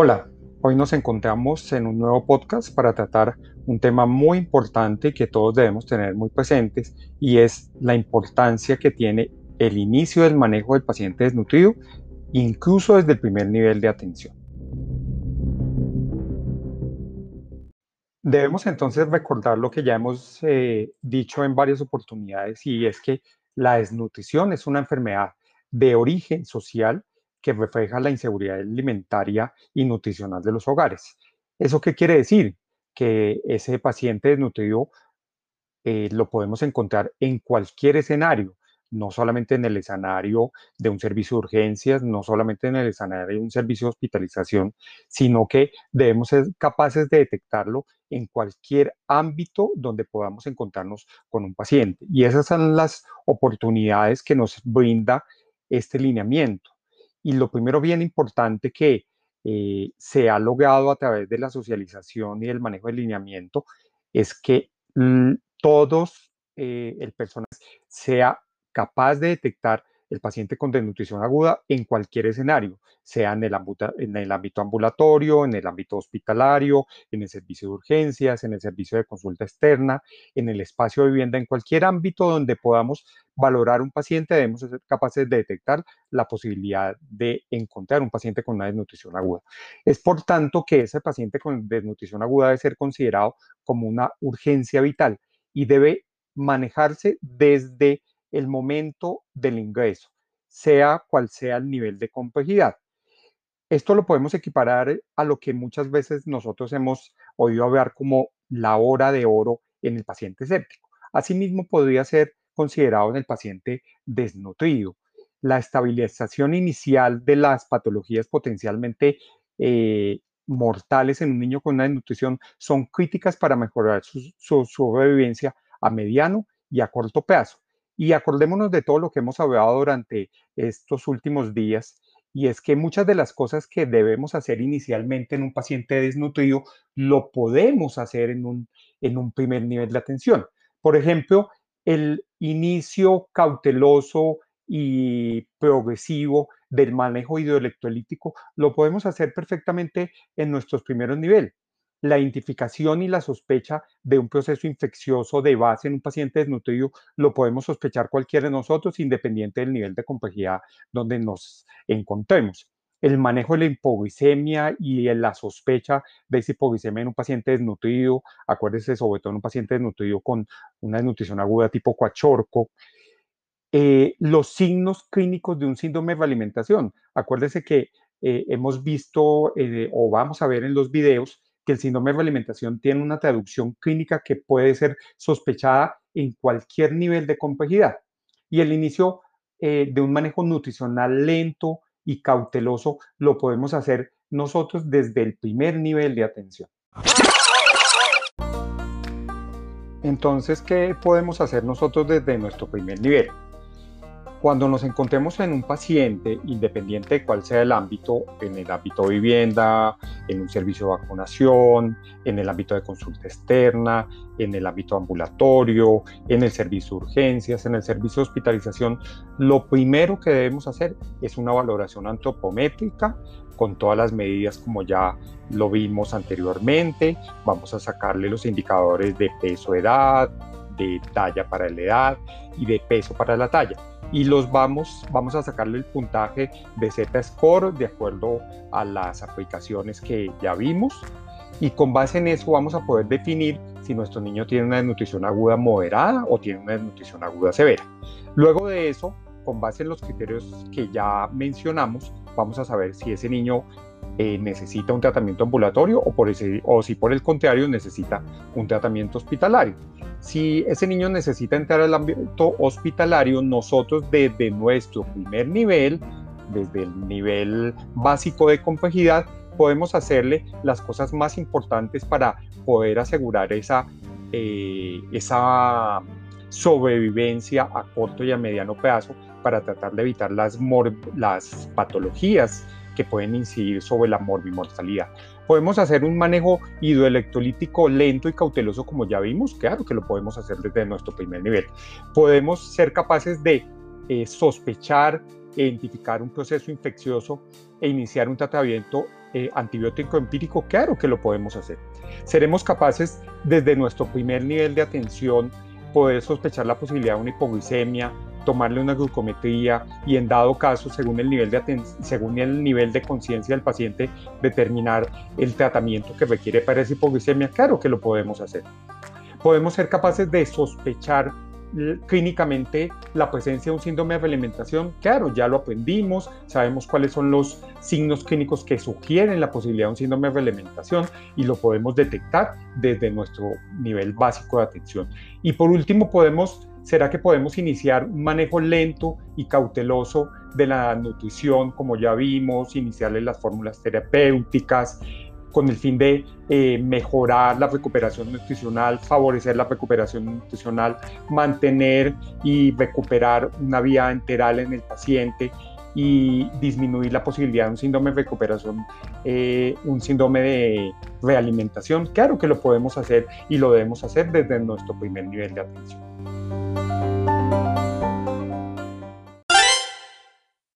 Hola, hoy nos encontramos en un nuevo podcast para tratar un tema muy importante que todos debemos tener muy presentes y es la importancia que tiene el inicio del manejo del paciente desnutrido, incluso desde el primer nivel de atención. Debemos entonces recordar lo que ya hemos eh, dicho en varias oportunidades y es que la desnutrición es una enfermedad de origen social que refleja la inseguridad alimentaria y nutricional de los hogares. ¿Eso qué quiere decir? Que ese paciente desnutrido eh, lo podemos encontrar en cualquier escenario, no solamente en el escenario de un servicio de urgencias, no solamente en el escenario de un servicio de hospitalización, sino que debemos ser capaces de detectarlo en cualquier ámbito donde podamos encontrarnos con un paciente. Y esas son las oportunidades que nos brinda este lineamiento. Y lo primero bien importante que eh, se ha logrado a través de la socialización y el manejo del lineamiento es que todos eh, el personal sea capaz de detectar el paciente con desnutrición aguda en cualquier escenario, sea en el, en el, ámbito ambulatorio, en el ámbito hospitalario, en el servicio de urgencias, en el servicio de consulta externa, en el espacio de vivienda, en cualquier ámbito donde podamos valorar un paciente, debemos ser capaces de detectar la posibilidad de encontrar un paciente con una desnutrición aguda. Es por tanto que ese paciente con desnutrición aguda debe ser considerado como una urgencia vital y debe manejarse desde el momento del ingreso, sea cual sea el nivel de complejidad. Esto lo podemos equiparar a lo que muchas veces nosotros hemos oído hablar como la hora de oro en el paciente séptico. Asimismo, podría ser considerado en el paciente desnutrido. La estabilización inicial de las patologías potencialmente eh, mortales en un niño con una desnutrición son críticas para mejorar su, su sobrevivencia a mediano y a corto plazo. Y acordémonos de todo lo que hemos hablado durante estos últimos días, y es que muchas de las cosas que debemos hacer inicialmente en un paciente desnutrido, lo podemos hacer en un, en un primer nivel de atención. Por ejemplo, el inicio cauteloso y progresivo del manejo hidroelectrolítico lo podemos hacer perfectamente en nuestros primeros niveles la identificación y la sospecha de un proceso infeccioso de base en un paciente desnutrido lo podemos sospechar cualquiera de nosotros, independiente del nivel de complejidad donde nos encontremos. El manejo de la hipoglicemia y la sospecha de esa hipoglicemia en un paciente desnutrido, acuérdese sobre todo en un paciente desnutrido con una desnutrición aguda tipo cuachorco, eh, los signos clínicos de un síndrome de alimentación. Acuérdese que eh, hemos visto eh, o vamos a ver en los videos que el síndrome de alimentación tiene una traducción clínica que puede ser sospechada en cualquier nivel de complejidad. Y el inicio eh, de un manejo nutricional lento y cauteloso lo podemos hacer nosotros desde el primer nivel de atención. Entonces, ¿qué podemos hacer nosotros desde nuestro primer nivel? Cuando nos encontremos en un paciente, independiente de cuál sea el ámbito, en el ámbito de vivienda, en un servicio de vacunación, en el ámbito de consulta externa, en el ámbito ambulatorio, en el servicio de urgencias, en el servicio de hospitalización, lo primero que debemos hacer es una valoración antropométrica con todas las medidas como ya lo vimos anteriormente. Vamos a sacarle los indicadores de peso, edad, de talla para la edad y de peso para la talla y los vamos, vamos a sacarle el puntaje de Z-Score de acuerdo a las aplicaciones que ya vimos y con base en eso vamos a poder definir si nuestro niño tiene una desnutrición aguda moderada o tiene una desnutrición aguda severa. Luego de eso, con base en los criterios que ya mencionamos, vamos a saber si ese niño eh, necesita un tratamiento ambulatorio o, por ese, o si por el contrario necesita un tratamiento hospitalario. Si ese niño necesita entrar al ámbito hospitalario, nosotros desde nuestro primer nivel, desde el nivel básico de complejidad, podemos hacerle las cosas más importantes para poder asegurar esa, eh, esa sobrevivencia a corto y a mediano plazo para tratar de evitar las, las patologías que pueden incidir sobre la morbimortalidad. ¿Podemos hacer un manejo hidroelectrolítico lento y cauteloso como ya vimos? Claro que lo podemos hacer desde nuestro primer nivel. Podemos ser capaces de eh, sospechar identificar un proceso infeccioso e iniciar un tratamiento eh, antibiótico empírico, claro que lo podemos hacer. Seremos capaces desde nuestro primer nivel de atención poder sospechar la posibilidad de una hipoglucemia, tomarle una glucometría y en dado caso, según el nivel de, según el nivel de conciencia del paciente, determinar el tratamiento que requiere para esa hipoglucemia, claro que lo podemos hacer. Podemos ser capaces de sospechar clínicamente la presencia de un síndrome de realimentación, claro, ya lo aprendimos, sabemos cuáles son los signos clínicos que sugieren la posibilidad de un síndrome de realimentación y lo podemos detectar desde nuestro nivel básico de atención. Y por último, podemos, ¿será que podemos iniciar un manejo lento y cauteloso de la nutrición, como ya vimos, iniciarle las fórmulas terapéuticas, con el fin de eh, mejorar la recuperación nutricional, favorecer la recuperación nutricional, mantener y recuperar una vía enteral en el paciente y disminuir la posibilidad de un síndrome de recuperación, eh, un síndrome de realimentación. Claro que lo podemos hacer y lo debemos hacer desde nuestro primer nivel de atención.